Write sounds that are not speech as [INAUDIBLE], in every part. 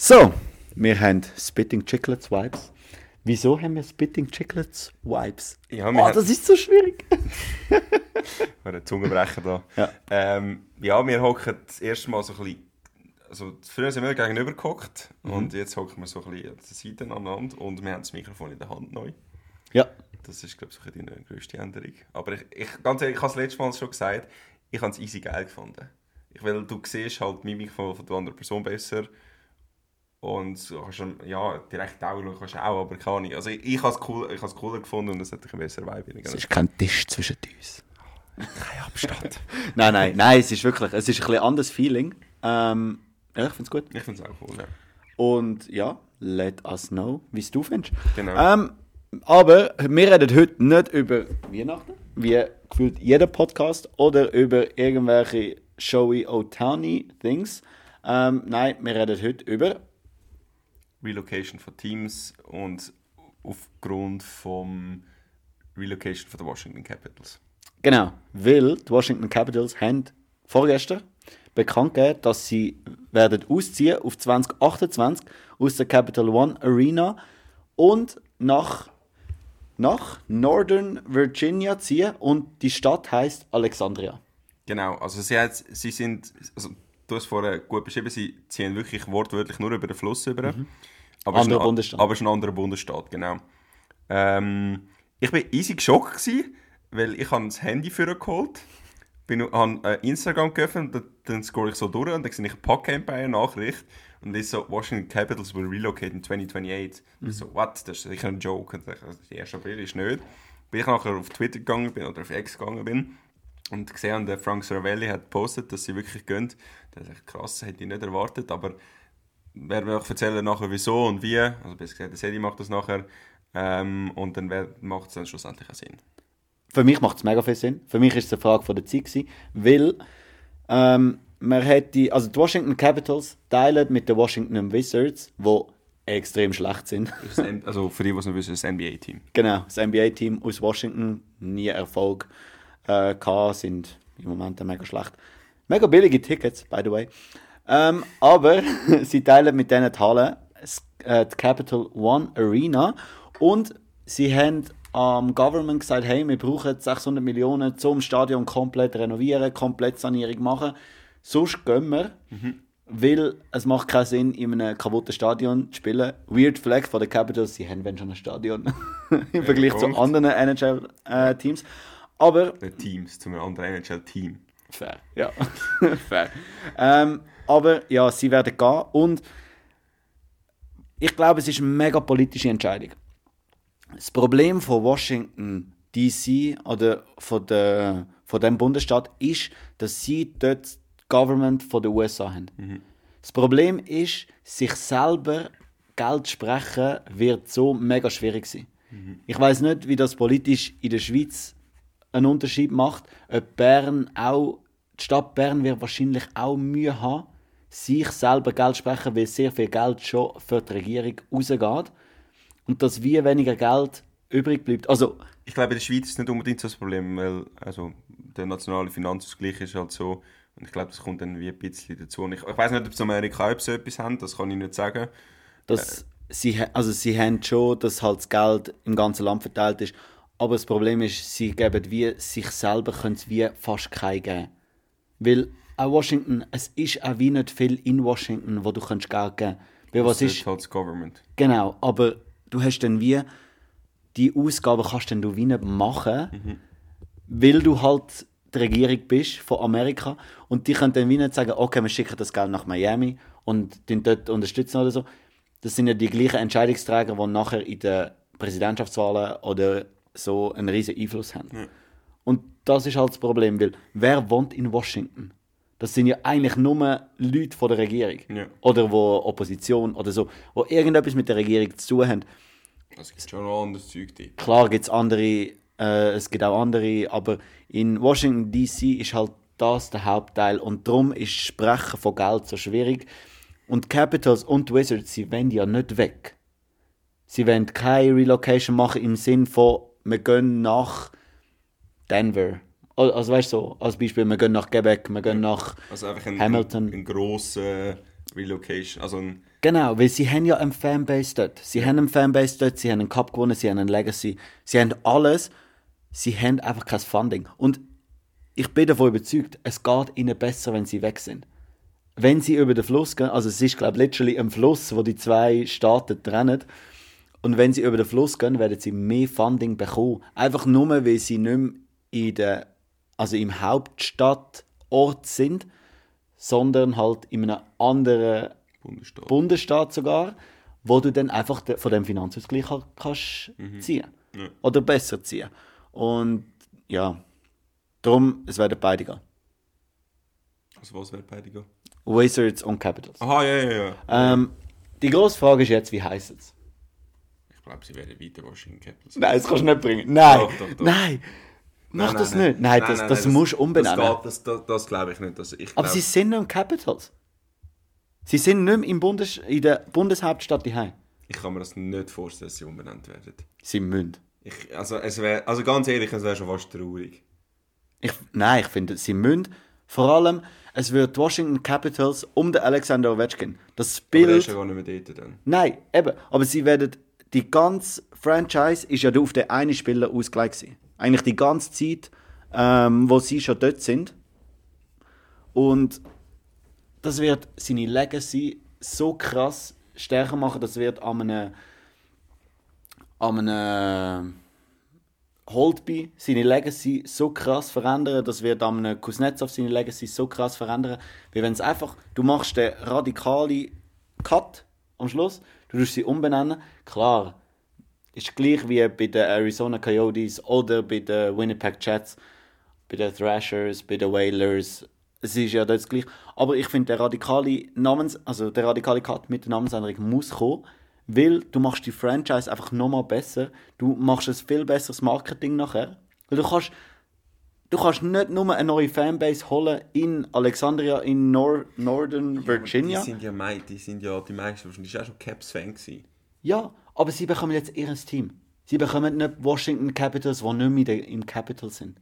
So, wir haben Spitting Chicklets Vibes. Wieso haben wir Spitting Chicklets Vibes? Ja, oh, haben- das ist so schwierig. [LAUGHS] Eine Zungenbrecher da. Ja. Ähm, ja, wir hocken das erste Mal so ein bisschen. Also, früher sind wir gegenüber gehockt Mhm. und jetzt hocken wir so ein bisschen an der Seite aneinander und wir haben das Mikrofon in der Hand neu. Ja, Das ist, glaube ich, ein die grösste Änderung. Aber ich, ich, ganz ehrlich, ich habe es letztes Mal schon gesagt, ich habe es easy geil gefunden. Ich, weil du siehst halt die Mimik von, von der anderen Person besser und du kannst ja, direkt auch schauen kannst du auch, aber keine Ahnung. Also ich, ich habe es cool, ich cooler gefunden und es hat ein besser Vibe. es ist kein Tisch zwischen uns. kein Abstand. [LAUGHS] Nein, nein, nein, es ist wirklich, es ist ein bisschen anderes Feeling. Ähm, ja, ich finde es gut. Ich finde es auch cool, ja. Und ja, let us know, wie es du findest. Genau. Ähm, aber wir reden heute nicht über Weihnachten, wie gefühlt jeder Podcast, oder über irgendwelche showy Otani Things. Ähm, nein, wir reden heute über Relocation von Teams und aufgrund vom Relocation von der Washington Capitals. Genau, weil die Washington Capitals haben vorgestern bekannt gegeben, dass sie werden ausziehen auf 2028 aus der Capital One Arena und nach, nach Northern Virginia ziehen und die Stadt heißt Alexandria. Genau, also sie, hat, sie sind, also du hast vorher gut beschrieben, sie ziehen wirklich wortwörtlich nur über den Fluss über. Aber es ist Anderer Bundesstaat. Aber es ist ein anderer Bundesstaat, genau. Ähm, ich war easy geschockt, gewesen, weil ich habe das Handy für geholt bin habe äh, Instagram geöffnet, dann, dann scroll ich so durch und dann sehe ich eine Pack-Empire-Nachricht und ist so, Washington Capitals will relocate in 2028. Und ich so, what? Das ist sicher ein Joke. Und ich, also, der 1. April ist nicht. Bis ich nachher auf Twitter gegangen bin oder auf X gegangen bin und gesehen der Frank Saravelli hat gepostet, dass sie wirklich gehen. Das ist echt krass, hätte ich nicht erwartet, aber wer will auch erzählen nachher wieso und wie. Also besser gesagt, der Sedi macht das nachher. Ähm, und dann macht es dann schlussendlich auch Sinn. Für mich macht es mega viel Sinn. Für mich ist es eine Frage von der Zeit gewesen, weil ähm, man hätte, also die Washington Capitals teilen mit den Washington Wizards, die extrem schlecht sind. Also für die, die es nicht wissen, das NBA-Team. Genau, das NBA-Team aus Washington, nie Erfolg äh, gehabt, sind im Moment mega schlecht. Mega billige Tickets, by the way. Ähm, aber [LAUGHS] sie teilen mit denen die Halle äh, die Capital One Arena und sie haben am Government gesagt, hey, wir brauchen 600 Millionen zum Stadion komplett renovieren, komplett Sanierung machen. Sonst gehen wir, weil es macht keinen Sinn, in einem kaputten Stadion zu spielen. Weird Flag von den Capitals, sie haben wenn schon ein Stadion [LAUGHS] im Vergleich zu Punkt. anderen NHL-Teams. Aber Nicht Teams, zu einem anderen NHL-Team. Fair, ja. [LAUGHS] Fair. Ähm, aber ja, sie werden gehen und ich glaube, es ist eine mega politische Entscheidung. Das Problem von Washington DC oder von, der, von dem Bundesstaat ist, dass sie dort das Government von den USA haben. Das Problem ist, sich selber Geld sprechen wird so mega schwierig sein. Ich weiß nicht, wie das politisch in der Schweiz einen Unterschied macht. Ob Bern auch, die Stadt Bern wird wahrscheinlich auch Mühe haben, sich selber Geld zu sprechen, weil sehr viel Geld schon für die Regierung rausgeht. Und dass wie weniger Geld übrig bleibt. Also, Ich glaube, in der Schweiz ist es nicht unbedingt so das Problem, weil also, der nationale Finanzausgleich ist halt so. Und ich glaube, das kommt dann wie ein bisschen dazu. Und ich, ich weiß nicht, ob es Amerika auch so etwas haben, das kann ich nicht sagen. dass sie, ha- also sie haben schon, dass halt das Geld im ganzen Land verteilt ist. Aber das Problem ist, sie geben wie sich selber können wie fast kein geben. Weil auch Washington, es ist auch wie nicht viel in Washington, wo du kannst Geld geben Weil was ist, halt das Government. genau, aber du hast dann wie, die Ausgaben kannst dann du wie nicht machen, weil du halt die Regierung bist von Amerika und die können dann wie nicht sagen, okay, wir schicken das Geld nach Miami und den dort unterstützen oder so. Das sind ja die gleichen Entscheidungsträger, die nachher in den Präsidentschaftswahlen oder so einen riesen Einfluss haben. Und das ist halt das Problem, weil wer wohnt in Washington? Das sind ja eigentlich nur Leute von der Regierung. Ja. Oder wo Opposition oder so, wo irgendetwas mit der Regierung zu tun haben. Es gibt schon noch anderes Zeug dort. Klar gibt es andere, äh, es gibt auch andere, aber in Washington DC ist halt das der Hauptteil und darum ist Sprechen von Geld so schwierig. Und Capitals und Wizards, sie wollen ja nicht weg. Sie wollen keine Relocation machen im Sinn von, wir gehen nach Denver. Al- Also weißt du so, als Beispiel, wir gehen nach Quebec, wir gehen nach Also einfach ein, Hamilton. ein, ein grosser Relocation, also ein, Genau, weil sie haben ja eine Fanbase dort. Sie haben eine Fanbase dort, sie haben einen Cup gewonnen, sie haben einen Legacy, sie haben alles. Sie haben einfach kein Funding. Und ich bin davon überzeugt, es geht ihnen besser, wenn sie weg sind. Wenn sie über den Fluss gehen, also es ist, glaube ich, literally ein Fluss, wo die zwei Staaten trennen. Und wenn sie über den Fluss gehen, werden sie mehr Funding bekommen. Einfach nur, weil sie nicht mehr in der, also im Hauptstadtort sind, sondern halt in einem anderen Bundesstaat. Bundesstaat sogar, wo du dann einfach de- von dem Finanzausgleich ka- kannst ziehen. Oder besser ziehen. Und ja, darum, es werden beide gehen. also was wäre beide gehen? Wizards und Capitals. Aha, ja, ja, ja. Ähm, die grosse Frage ist jetzt, wie heisst es? Ich glaube, sie werden weiter Washington Capitals. Nein, das kannst du nicht bringen. Nein, Doch, doch, doch. nein, mach Nein, das nein, nicht. Nein, das, das musst du umbenennen. Das, geht- das, das, das glaube ich nicht. Ich Aber glaub, sie sind nicht im Capitals. Sie sind nicht mehr im Bundes in der Bundeshauptstadt daheim. ich kann mir das nicht vorstellen, dass sie umbenannt werden. Sie müssen. Ich, also, es wär, also ganz ehrlich, es wäre schon fast traurig. Ich, nein, ich finde, sie müssen. Vor allem, es wird Washington Capitals um den Alexander Ovechkin. Das Aber er ist Bild. ja gar nicht mehr dort dann. Nein, eben. Aber sie werden. Die ganze Franchise ist ja auf den einen Spieler ausgelegt. Eigentlich die ganze Zeit, ähm, wo sie schon dort sind. Und das wird seine Legacy so krass stärker machen, das wird an einem. an einem. Holtby seine Legacy so krass verändern, das wird an einem Kuznetsov seine Legacy so krass verändern, wie wenn es einfach, du machst den radikalen Cut am Schluss, du tust sie umbenennen, klar, ist gleich wie bei den Arizona Coyotes oder bei den Winnipeg Jets, bei den Thrashers, bei den Whalers, es ist ja das gleich, aber ich finde der radikale Namens, also der radikale Cut mit der Namensänderung muss kommen, weil du machst die Franchise einfach nochmal besser, du machst ein viel besseres Marketing nachher, weil du kannst Du kannst nicht nur eine neue Fanbase holen in Alexandria, in Nor Northern Virginia. Die sind ja, mei- die sind ja die meisten wahrscheinlich auch schon Caps-Fan gewesen. Ja, aber sie bekommen jetzt ihr Team. Sie bekommen nicht Washington Capitals, die nicht mehr im Capital sind.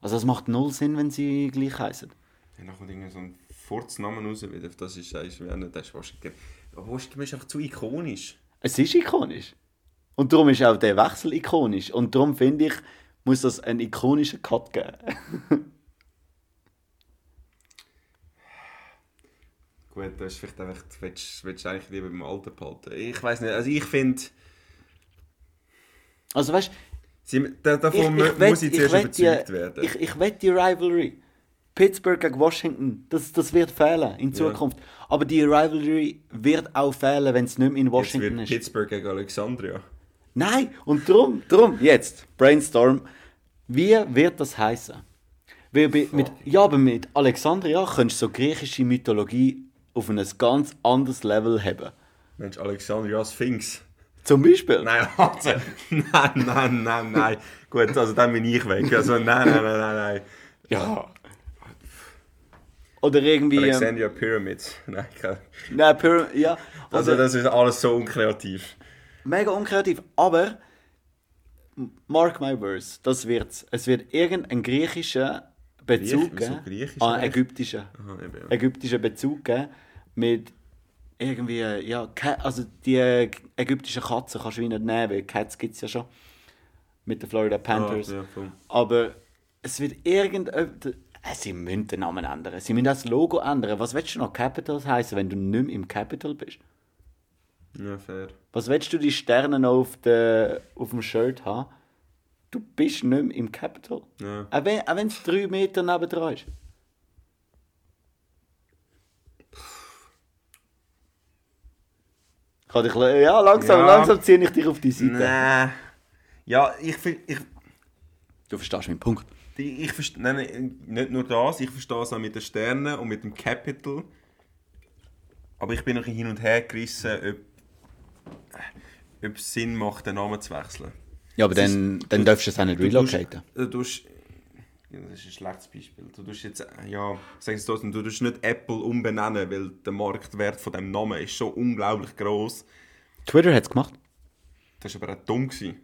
Also es macht null Sinn, wenn sie gleich heißen. Ja, dann kommt irgendwie so ein Furznamen raus wieder. Das ist eigentlich nicht, das ist Washington. Aber Washington ist einfach zu ikonisch. Es ist ikonisch. Und darum ist auch der Wechsel ikonisch. Und darum finde ich, muss das einen ikonischen Cut geben. [LAUGHS] Gut, das ist vielleicht einfach, du willst, willst du eigentlich lieber beim Alter behalten. Ich weiß nicht, also ich finde, Also weißt sie- da- ich, davon ich, wett- muss ich ich, zuerst die, überzeugt werden. ich, ich wette die Rivalry. Pittsburgh gegen Washington, das, das wird fehlen in Zukunft. Aber die Rivalry wird auch fehlen, wenn es nicht mehr in Jetzt Washington wird ist. Pittsburgh gegen Alexandria. Nein, und drum, drum, jetzt, Brainstorm, wie wird das heißen? Weil mit, ja, aber mit Alexandria könntest du so griechische Mythologie auf ein ganz anderes Level haben. Mensch, Alexandria Sphinx. Zum Beispiel. Nein, also, nein, nein, nein, nein. Gut, also dann bin ich weg. Also nein, nein, nein, nein, nein. Ja. Oder irgendwie. Ähm, Alexandria Pyramids. Nein, kein- nein, Pyra- ja. also Oder, das ist alles so unkreativ. Mega unkreativ. Aber, mark my words, das wird's. Es wird irgendeinen griechischen Bezug Griech- geben. griechisch Ah, ägyptischen. Aha, ägyptischen Bezug geben mit irgendwie, ja, also die äh, ägyptischen Katzen kannst du nicht nehmen, weil Cats gibt es ja schon. Mit den Florida Panthers. Ah, ja. Aber es wird irgend... äh, Sie müssen den Namen ändern. Sie müssen das Logo ändern. Was willst du noch Capitals heißen, wenn du nicht mehr im Capital bist? Ja, fair. Was willst du die Sterne noch auf, der, auf dem Shirt haben? Du bist nicht mehr im Capital. Ja. Auch wenn es drei Meter neben dran ist. Kann ich, ja, langsam, Ja. langsam ziehe ich dich auf die Seite. Nein. Ja, ich finde... Ich, Du verstehst meinen Punkt. die- ich verste- nein, nein, nicht nur das, ich verstehe es auch mit den Sternen und mit dem Capital. Aber ich bin noch hin und her gerissen, ob, ob es Sinn macht, den Namen zu wechseln. Ja, aber dann, dann darfst du es auch nicht Du relocaten. Du ja, das ist ein schlechtes Beispiel. Du tust jetzt, ja, sag es trotzdem, du tust nicht Apple umbenennen, weil der Marktwert von dem Namen ist so unglaublich groß. Twitter hat es gemacht. Das war aber auch dumm. Gewesen.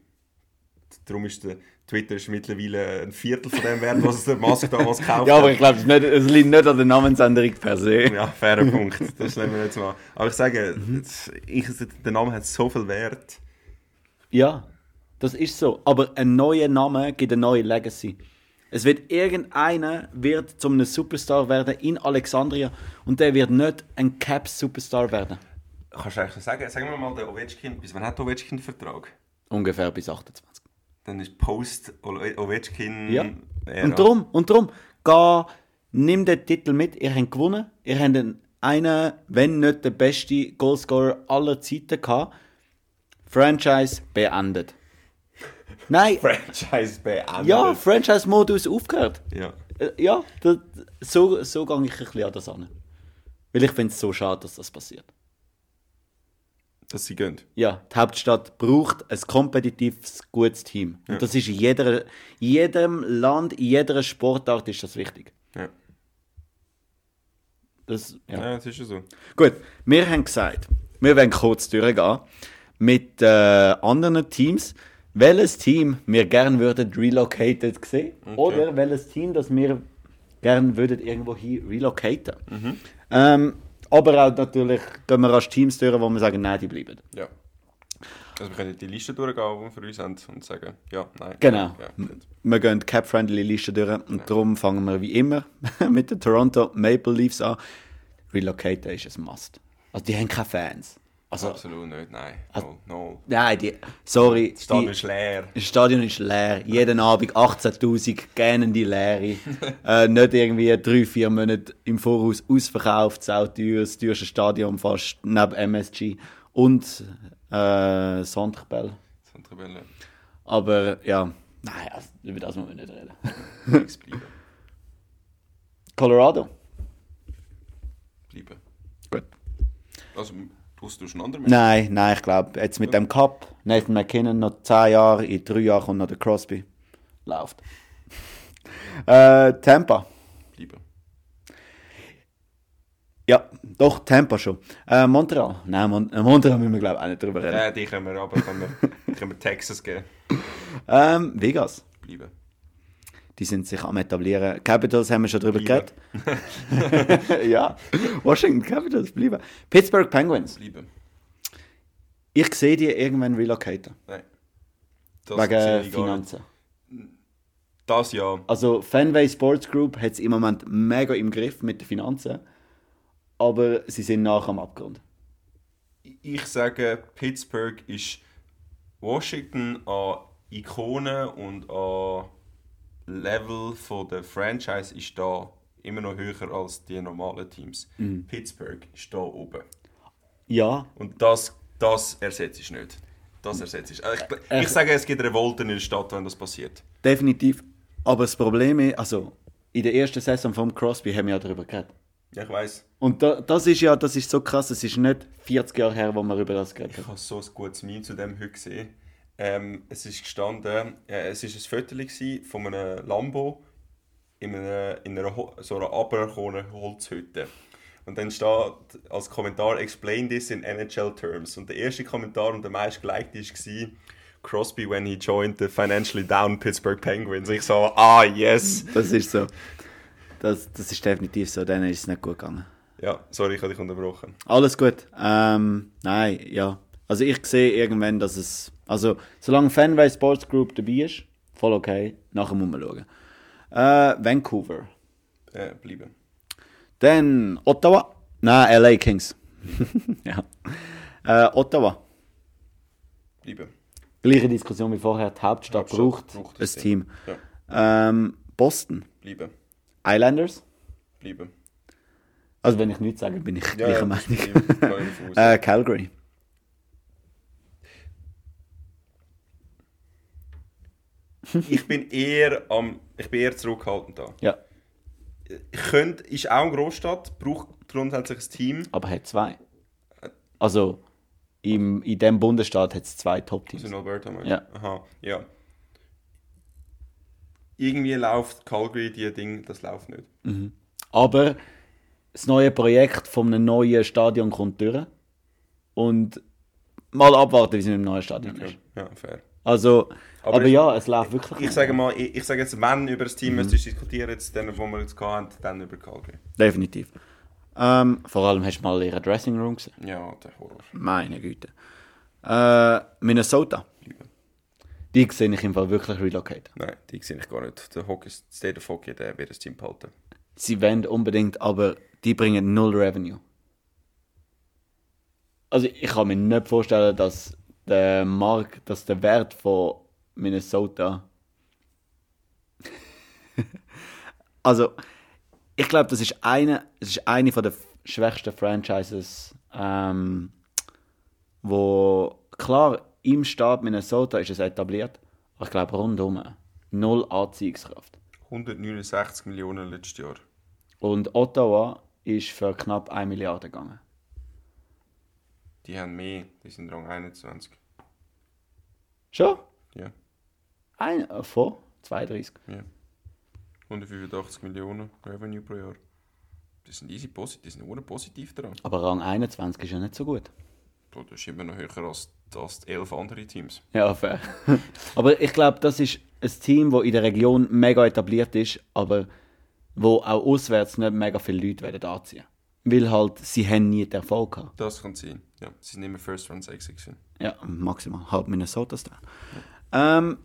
Darum ist der Twitter ist mittlerweile ein Viertel von dem wert, was der Musk damals gekauft Ja, aber hat. ich glaube, es, liegt nicht an der Namensänderung per se. Ja, fairer Punkt. Das nehmen wir jetzt mal. Aber ich sage, ich, der Name hat so viel Wert. Ja, das ist so. Aber ein neuer Name gibt eine neue Legacy. Es wird irgendeiner wird zum einem Superstar werden in Alexandria und der wird nicht ein Caps-Superstar werden. Kannst du eigentlich sagen, sagen wir mal, der Ovechkin, bis wann hat der Ovechkin Vertrag? Ungefähr bis 28. Dann ist Post Ovechkin. Ja. Ära. Und drum, und drum, geh, nimm den Titel mit. Ihr habt gewonnen. Ihr habt einen, einen wenn nicht der beste Goalscorer aller Zeiten gehabt. Franchise beendet. Nein, [LAUGHS] Franchise beendet. ja, Franchise-Modus aufgehört. ja. Äh, Ja, das, so, so gehe ich ein bisschen an das an. Weil ich finde es so schade, dass das passiert. Dass sie gehen. Ja, die Hauptstadt braucht ein kompetitives, gutes Team. Und das ist in, jeder, in jedem Land, in jeder Sportart ist das wichtig. Ja. Das, ja. ja, das ist ja so. Gut, wir haben gesagt, wir werden kurz durchgehen mit äh, anderen Teams. Welches Team wir gerne würden relocated sehen oder welches Team, das wir gerne würden irgendwo hin relocaten. Ähm, aber auch natürlich gehen wir als Teams durch, wo wir sagen, nein, die bleiben. Ja. Also wir können die Liste durchgehen, die wir für uns haben und sagen, ja, nein. Genau. Ja. Wir gehen die Cap-Friendly-Liste durch und darum fangen wir wie immer [LAUGHS] mit den Toronto Maple Leafs an. Relocaten ist ein Must. Also die haben keine Fans. Also, Absolut nicht, nein. No, no. nein, die, sorry. Das Stadion die- ist leer. Das Stadion ist leer. Jeden Abend 18.000 gähnende Leere. [LAUGHS] äh, nicht irgendwie drei, vier Monate im Voraus ausverkauft. Sau teuer. Das teuerste Stadion fast neben MSG. Und äh, Centre Zentrabelle. Aber ja, nein, also, über das müssen wir nicht reden. Colorado. Bleiben. Gut. Also, du hast einen anderen Nein, nein, ich glaube, jetzt mit dem Cup, Nathan McKinnon noch 10 Jahre, in 3 Jahren kommt noch der Crosby. Läuft. [LAUGHS] äh, Tampa. Bleiben. Ja, doch, Tampa schon. Äh, Montreal. Nein, Mon äh, Montreal müssen wir, glaube ich, auch nicht drüber reden. Ja, die können wir aber können wir, [LAUGHS] können wir Texas geben. Ähm, Vegas. Bleiben. Die sind sich am etablieren. Capitals haben wir schon drüber geredet. [LAUGHS] ja, Washington Capitals bleiben. Pittsburgh Penguins. Bleiben. Ich sehe die irgendwann relocaten. Nein. Das Wegen. Finanzen. Das ja. Also Fanway Sports Group hat es im Moment mega im Griff mit den Finanzen, aber sie sind nach am Abgrund. Ich sage, Pittsburgh ist Washington an Ikonen und an Level von der Franchise ist da immer noch höher als die normalen Teams. Pittsburgh ist da oben. Ja, Und das, das ersetzt ich nicht. Das ersetzt ich. Also ich, ich sage, es gibt Revolten in der Stadt, wenn das passiert. definitiv. Aber das Problem ist, also in der ersten Saison vom Crosby haben wir ja darüber geredet. Ja, ich weiß. Und da, das ist ja, das ist so krass, es ist nicht 40 Jahre her, wo wir über das geredet Ich haben. habe so ein gutes Meme zu dem heute gesehen. Ähm, es ist gestanden, äh, es ist ein Foto gewesen von einem Lambo in einer, in einer so einer abgekommenen Holzhütte. Und dann steht als Kommentar Explain this in NHL terms. Und der erste Kommentar und der meist gelikte war Crosby when he joined the financially down Pittsburgh Penguins. Ich so, ah yes. Das ist so. Das, das ist definitiv so, denen ist es nicht gut gegangen. Ja, sorry, ich habe dich unterbrochen. Alles gut. Ähm, nein, ja. Also ich sehe irgendwann, dass es. Also, solange Fanway Sports Group dabei ist, voll okay. Nachher muss man schauen. Äh, Vancouver. Äh, bleiben. Dann Ottawa. Nein, LA Kings. [LAUGHS] ja. Äh, Ottawa. Bleiben. Gleiche Diskussion wie vorher. Die Hauptstadt, Hauptstadt braucht, braucht ein das Team. Ja, Ähm, Boston. bleiben. Islanders. Bleiben. Also wenn ich nichts sage, bin ich Ja, gleicher ja, Meinung. [LAUGHS] Äh, Calgary. Ich bin eher am, ich bin eher zurückhaltend da. Ja, Ich könnte, ist auch eine Großstadt, braucht grundsätzlich ein Team. aber hat zwei. Also im, in dem Bundesstaat hat es zwei Top-Teams. Also in Alberta meinst? Ja. Aha, ja. Irgendwie läuft Calgary die Ding, das läuft nicht. Aber das neue Projekt von einem neuen Stadion kommt durch. Und mal abwarten, wie es mit dem neuen Stadion ist. Ja, fair. Also, aber, Aber ich- ja, es läuft wirklich. Ich sage mal, ich, ich sage jetzt, wenn über das Team Mhm. mhm. diskutieren, jetzt den, wo wir jetzt hatten, dann über Calgary. Definitiv. Ähm, vor allem hast du mal ihren Dressing Room gesehen. Ja, der Horror. Meine Güte. Äh, Minnesota. Die sehe ich im Fall wirklich relocaten. Nein, die sehe ich gar nicht. Der Hockey, State of Hockey, der wird das Team behalten. Sie wollen unbedingt, aber die bringen null Revenue. Also ich kann mir nicht vorstellen, dass der Markt, dass der Wert von Minnesota. [LAUGHS] also ich glaube, das ist eine, es ist eine von der schwächsten Franchises, ähm, wo klar im Staat Minnesota ist es etabliert, aber ich glaube rundum null Anziehungskraft. 169 Millionen letztes Jahr. Und Ottawa ist für knapp 1 Milliarde gegangen. Die haben mehr, die sind Rang 21. Schon? Ja, Ein, äh, von 32. ja. 185 Millionen Revenue pro Jahr. Das sind easy positiv, die sind nur positiv dran. Aber Rang 21 ist ja nicht so gut. Bro, Das ist immer noch höher als, als die elf andere Teams. Ja, fair. [LAUGHS] aber ich glaube, das ist ein Team, das in der Region mega etabliert ist, aber wo auch auswärts nicht mega viele Leute werden anziehen. Weil halt, sie haben nie den Erfolg gehabt. Das kann sein. Ja, sie sind immer First Round 6 gewesen. Ja, maximal. Halb Minnesota Style. Ähm,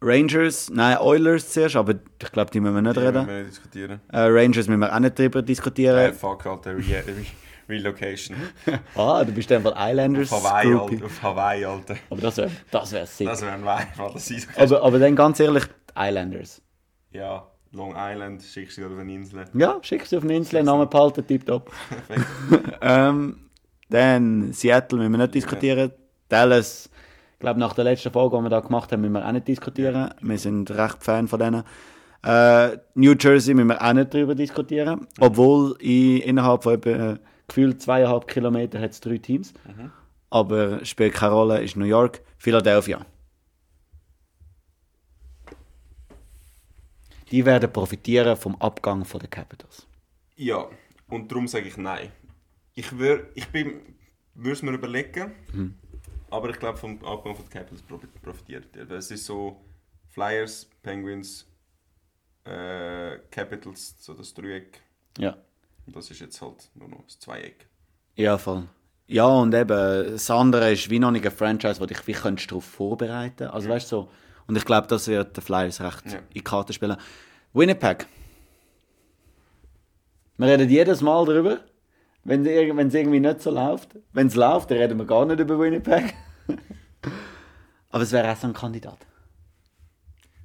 Rangers, nein, Oilers zuerst, aber ich glaube, die müssen wir nicht Die reden. müssen wir nicht diskutieren. Äh, Rangers müssen wir auch nicht drüber diskutieren. Äh, fuck, Alter, Re Re Relocation. [LAUGHS] Ah, du bist einfach Islanders. Auf Hawaii. Alter. Auf Hawaii, Alter. Aber das wäre das wär sick. Das wäre ein Alter. Das ist aber, aber dann ganz ehrlich, Islanders. Ja, Long Island, schickst du auf eine Insel. Ja, schick sie auf eine Insel, Namen behalten, tipptopp. [LAUGHS] Perfekt. [LAUGHS] ähm, dann Seattle müssen wir nicht diskutieren. Dallas, ich glaube, nach der letzten Folge, die wir da gemacht haben, müssen wir auch nicht diskutieren. Wir sind recht Fan von denen. Äh, New Jersey müssen wir auch nicht darüber diskutieren. Obwohl in, innerhalb von etwa, äh, gefühlt zweieinhalb Kilometer hat es drei Teams. Aber spielt keine Rolle, ist New York. Philadelphia. Die werden profitieren vom Abgang von den Capitals. Ja, und darum sage ich nein. Ich würde ich es mir überlegen, aber ich glaube, vom Abgang von den Capitals profi- profitiert. Weil Es ist so Flyers, Penguins, äh, Capitals, so das Dreieck. Ja. Und das ist jetzt halt nur noch das Zweieck. Ja, voll. Ja, und eben, das andere ist wie noch nicht ein Franchise, wo dich wie könntest darauf vorbereiten Also weißt du so. Und ich glaube, das wird den Flyers recht Ja. in die Karte spielen. Winnipeg. Wir reden jedes Mal darüber, wenn es irgendwie nicht so läuft. Wenn es läuft, dann reden wir gar nicht über Winnipeg. [LAUGHS] Aber es wäre auch so ein Kandidat.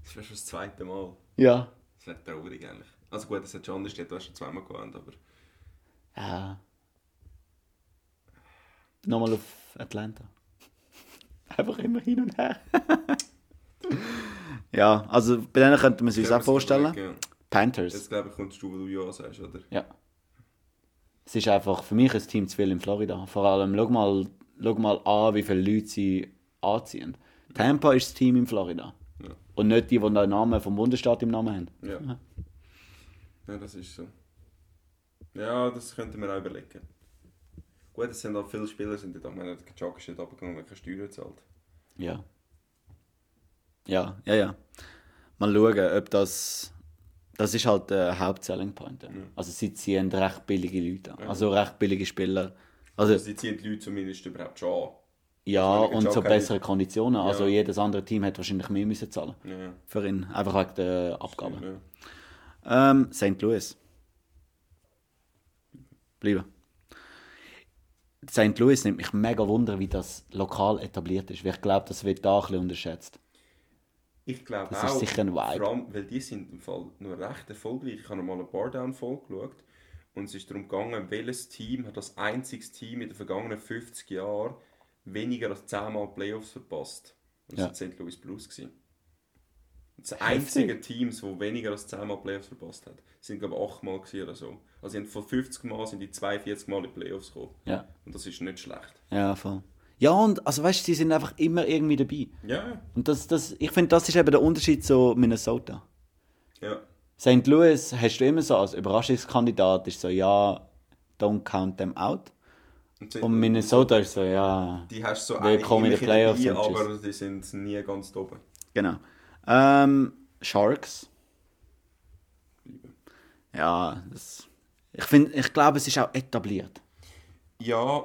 Das wäre schon das zweite Mal. Ja. Das wäre traurig eigentlich. Also gut, das hat schon anders, du hast schon zweimal gehabt, aber... Ja. Nochmal auf Atlanta. [LAUGHS] Einfach immer hin und her. [LAUGHS] ja, also bei denen könnte man sich das auch vorstellen. Ja. Panthers. Jetzt glaube ich, kommst du, wo du ja sagst, oder? Ja. Es ist einfach für mich ein Team zu viel in Florida. Vor allem, schau mal, schau mal an, wie viele Leute sie anziehen. Tampa ist das Team in Florida. Ja. Und nicht die, die den Namen vom Bundesstaat im Namen haben. Ja. [LAUGHS] Ja, das ist so. Ja, das könnte man auch überlegen. Gut, es sind auch viele Spieler, sind dort, ich meine, der Jock ist nicht abgegangen, weil keine Steuern zahlt. Ja. Ja, ja, ja. Mal schauen, ob das. Das ist halt der Hauptselling Point. Ja. Also sie ziehen recht billige Leute an. Also recht billige Spieler. Also Also, sie ziehen die Leute zumindest überhaupt schon an. ja, Entschuldigung, und so Joker- bessere Konditionen. Also Ja. jedes andere Team hätte wahrscheinlich mehr müssen zahlen Ja, ja. für ihn. Einfach wegen der Abgaben. ja. Ähm, St. Louis. Bleiben. St. Louis nimmt mich mega wunder, wie das lokal etabliert ist. Weil ich glaube, das wird da ein bisschen unterschätzt. Ich glaube Das auch. ist sicher ein Vibe. Vor allem, weil die sind im Fall nur recht erfolgreich. Ich habe mal eine Bardown-Folge geschaut und es ist darum gegangen, welches Team hat als einziges Team in den vergangenen 50 Jahren weniger als 10 Mal Playoffs verpasst. Und das Ja. St. Louis Blues. Gewesen. Das einzige Teams, die weniger als 10 Mal Playoffs verpasst hat, sind glaube ich 8 Mal oder so. Also von 50 Mal sind die 42 Mal in die Playoffs gekommen. Ja, Und das ist nicht schlecht. ja, voll. Ja, und also weißt du, sie sind einfach immer irgendwie dabei. Ja, Und das, das, ich finde, das ist eben der Unterschied zu Minnesota. ja. St. Louis hast du immer so als Überraschungskandidat, ist so, ja, don't count them out. Und, Und Minnesota ist so, ja. Die hast du so Willkommen in den Playoffs dabei, aber die sind nie ganz oben. Genau. Ähm, Sharks. Ja, das, ich, find, ich glaube, es ist auch etabliert. Ja,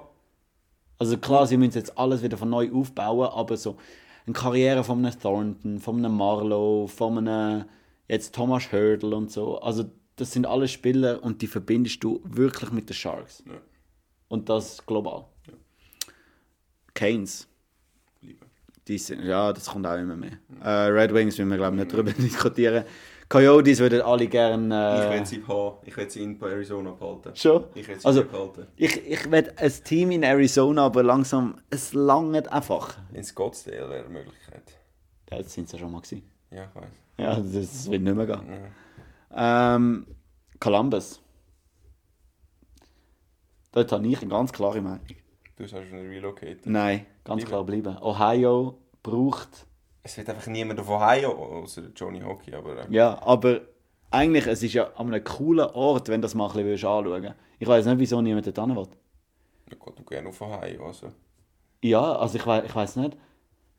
Also klar, sie müssen jetzt alles wieder von neu aufbauen, aber so eine Karriere von einem Thornton, von einem Marlowe, von einem jetzt Thomas Hurdle und so. Also das sind alle Spieler und die verbindest du wirklich mit den Sharks. Ja. Und das global. Canes. lieber. Die sind, ja, das kommt auch immer mehr. Äh, Red Wings will wir, glaube ich, nicht darüber [LAUGHS] diskutieren. Coyotes würden alle gerne... Ich Äh, will sie haben. Ich will sie in Arizona behalten. schon? Ich will sie Also, behalten. ich, ich will ein Team in Arizona, aber langsam, es langt einfach. In Scottsdale wäre eine Möglichkeit. Ja, das sind sie ja schon mal gewesen. Ja, ich weiß. Ja, das wird nicht mehr gehen. Ähm, Columbus. Dort habe ich eine ganz klare Meinung. Du hast schon relocated. Nein, ganz Lieber. klar bleiben. Ohio braucht... Es wird einfach niemand auf Ohio, außer Johnny Hockey, aber äh, Ja, aber eigentlich, es ist ja an einem coolen Ort, wenn du das mal ein bisschen willst anschauen willst. Ich weiß nicht, wieso niemand dort hin will. ich gehe gerne auf Ohio. Also. Ja, also ich, wei ich weiß nicht,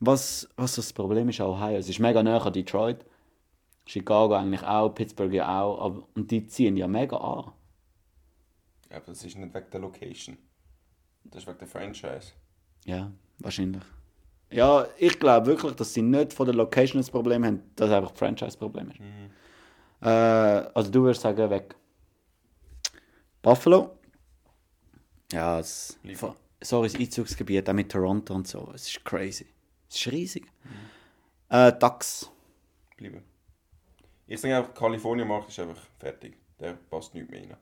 was, was das Problem ist an Ohio. Es ist mega nah an Detroit. Chicago eigentlich auch, Pittsburgh ja auch. Aber, und die ziehen ja mega an. Ja, aber das ist nicht wegen der Location. Das ist wegen der Franchise. Ja, wahrscheinlich. Ja, ich glaube wirklich, dass sie nicht von der Location das Problem haben, dass es einfach das Franchise-Problem ist. Äh, also du würdest sagen, weg. Buffalo? Ja, es, Lieber. sorry, das Einzugsgebiet, auch mit Toronto und so. Es ist crazy. Es ist riesig. Äh, Ducks. Bleiben. Ich sage einfach, Kalifornien-Markt ist einfach fertig. Der passt nicht mehr rein.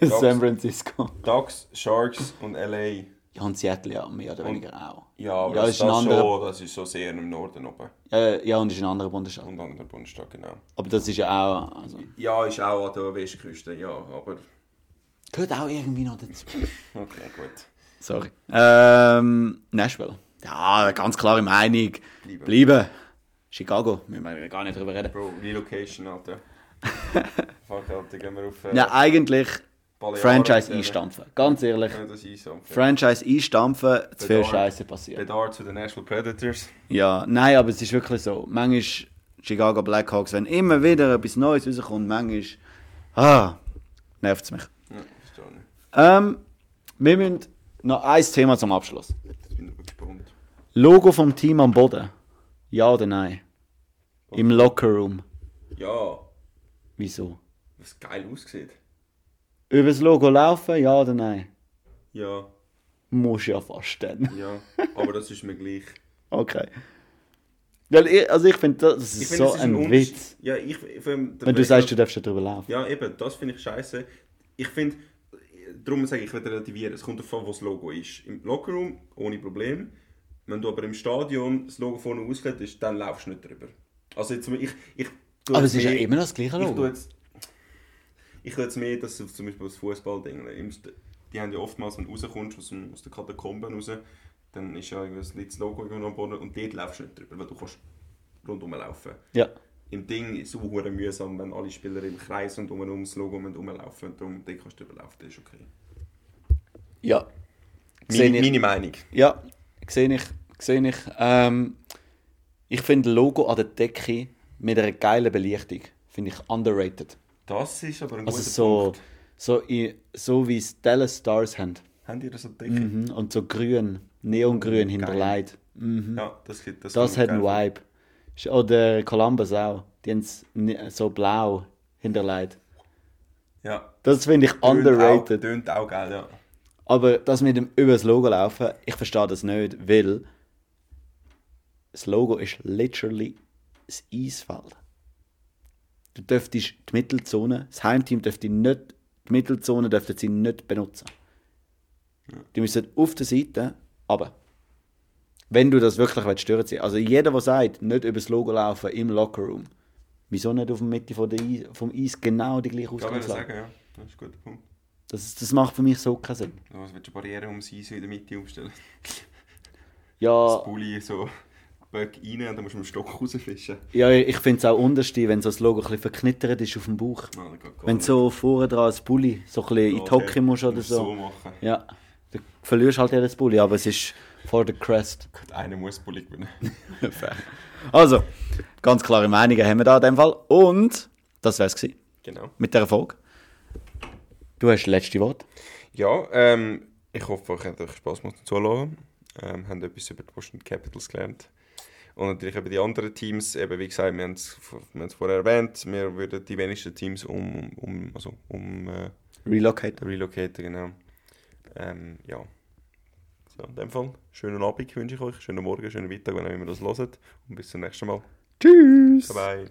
[LAUGHS] San Francisco. Ducks, Sharks und LA. Ja, und Seattle ja, mehr oder weniger auch. Ja, aber Ja, das, ist ein das, anderer- schon, das ist so sehr im Norden oben. Äh, ja, und ist ein anderer Bundesstaat. Und an der Bundesstadt, genau. Aber das ist ja auch... Also, Ja, ist auch an der Westküste, ja, aber... gehört auch irgendwie noch dazu. [LAUGHS] Okay, gut. Sorry. Ähm, Nashville. Ja, ganz klare Meinung. Bleiben. Bleiben. Chicago, müssen wir gar nicht drüber reden. Bro, Relocation, Alter. [LAUGHS] Fuck, Alter, gehen wir auf... Äh, Ja, eigentlich Balearen Franchise einstampfen. Ganz ehrlich. Ja, so. Franchise einstampfen, zu viel. Scheiße passiert. Bedauert zu den Nashville Predators. Ja, nein, aber es ist wirklich so. Manchmal Chicago Blackhawks, wenn immer wieder etwas Neues rauskommt, manchmal... Ah, nervt es mich. Ja, verstehe nicht. Ähm, wir müssen noch ein Thema zum Abschluss. Ich bin gespannt. Logo vom Team am Boden. Ja oder nein? Im Lockerroom. Ja, Wieso? was geil aussieht. Über das Logo laufen, ja oder nein? Ja, Muss ja fast dann. ja, aber das ist mir gleich. Okay. Weil ich, also ich finde, das ist Ich so es ist ein Unterschied. Witz. Ja, ich, Wenn du sagst, du darfst da drüber laufen. Ja, eben, das finde ich scheiße. Ich finde, darum sage ich, ich will relativieren. Es kommt davon, wo das Logo ist. Im Lockerroom ohne Problem. Wenn du aber im Stadion das Logo vorne ausgelegt ist, dann laufst du nicht drüber. Also jetzt, ich, ich Aber es ist ja immer noch das gleiche Ich tue Logo. jetzt, ich tue jetzt mehr, dass zum Beispiel das Fußballding, die haben ja oftmals, wenn du rauskommst aus, dem, aus der Katakomben raus, dann ist ja irgendwie das das Logo irgendwo am Boden und dort laufst du nicht drüber, weil du kannst rundum laufen. Ja. Im Ding ist es auch mühsam, wenn alle Spieler im Kreis und um das Logo rumlaufen und darum dort kannst du drüber laufen, das ist okay. Ja. Meine, ich. meine Meinung. Ja, sehe ich. Sehe ich. Ähm, ich finde Logo an der Decke mit einer geilen Belichtung finde ich underrated. Das ist aber ein Also guter so, Punkt. so, in, so wie es Dallas Stars haben. Habt ihr das Decke? Mhm. Und so grün, neongrün hinterlegt. Mhm. Ja, das, gibt- das, Das hat einen Vibe. Oder Columbus auch. Die haben es so blau hinterlegt. Ja. Das finde ich Tönt Auch, underrated. tönt auch geil, ja. Aber das mit dem über das Logo laufen, ich verstehe das nicht, weil das Logo ist literally das Eisfeld. Du dürftest die Mittelzone, das Heimteam dürfte nicht, die Mittelzone dürften sie nicht benutzen. Die müssen auf der Seite, aber wenn du das wirklich willst, stören sie. Also jeder, der sagt, nicht über das Logo laufen im Lockerroom, wieso nicht auf der Mitte von der Eis, vom Eis genau die gleiche würde ich Ausgangslage? sagen, ja. Das ist ein guter Punkt. Das, das macht für mich so keinen Sinn. Was willst du Barriere ums Eis in der Mitte aufstellen? Ja, Das Bulli so Böck rein und dann musst du mit dem Stock rausfischen. Ja, ich finde es auch unterste, wenn so das Logo ein bisschen verknittert ist auf dem Bauch. Nein, das geht gar Wenn du so vorne dran als Bulli so ein bisschen in die Okay, Hocke musst oder so. so machen. Ja, Du verlierst halt jedes Bulli, aber es ist for the crest. Gut, einer muss Bulli gewinnen. [LAUGHS] Also, ganz klare Meinungen haben wir da in dem Fall. Und das wär's gewesen genau. mit der Erfolg. Du hast das letzte Wort. Ja, ähm, ich hoffe, euch hat euch Spass gemacht zum Zuhören. Ähm, haben etwas über die Washington Capitals gelernt. Und natürlich über die anderen Teams. Eben, wie gesagt, wir haben es vorher erwähnt, wir würden die wenigsten Teams um, um, also um äh, Relocate. relocaten, genau. Ähm, ja. So, in dem Fall, schönen Abend wünsche ich euch, schönen Morgen, schönen Mittag, wenn ihr das hört. Und bis zum nächsten Mal. Tschüss. Bye bye.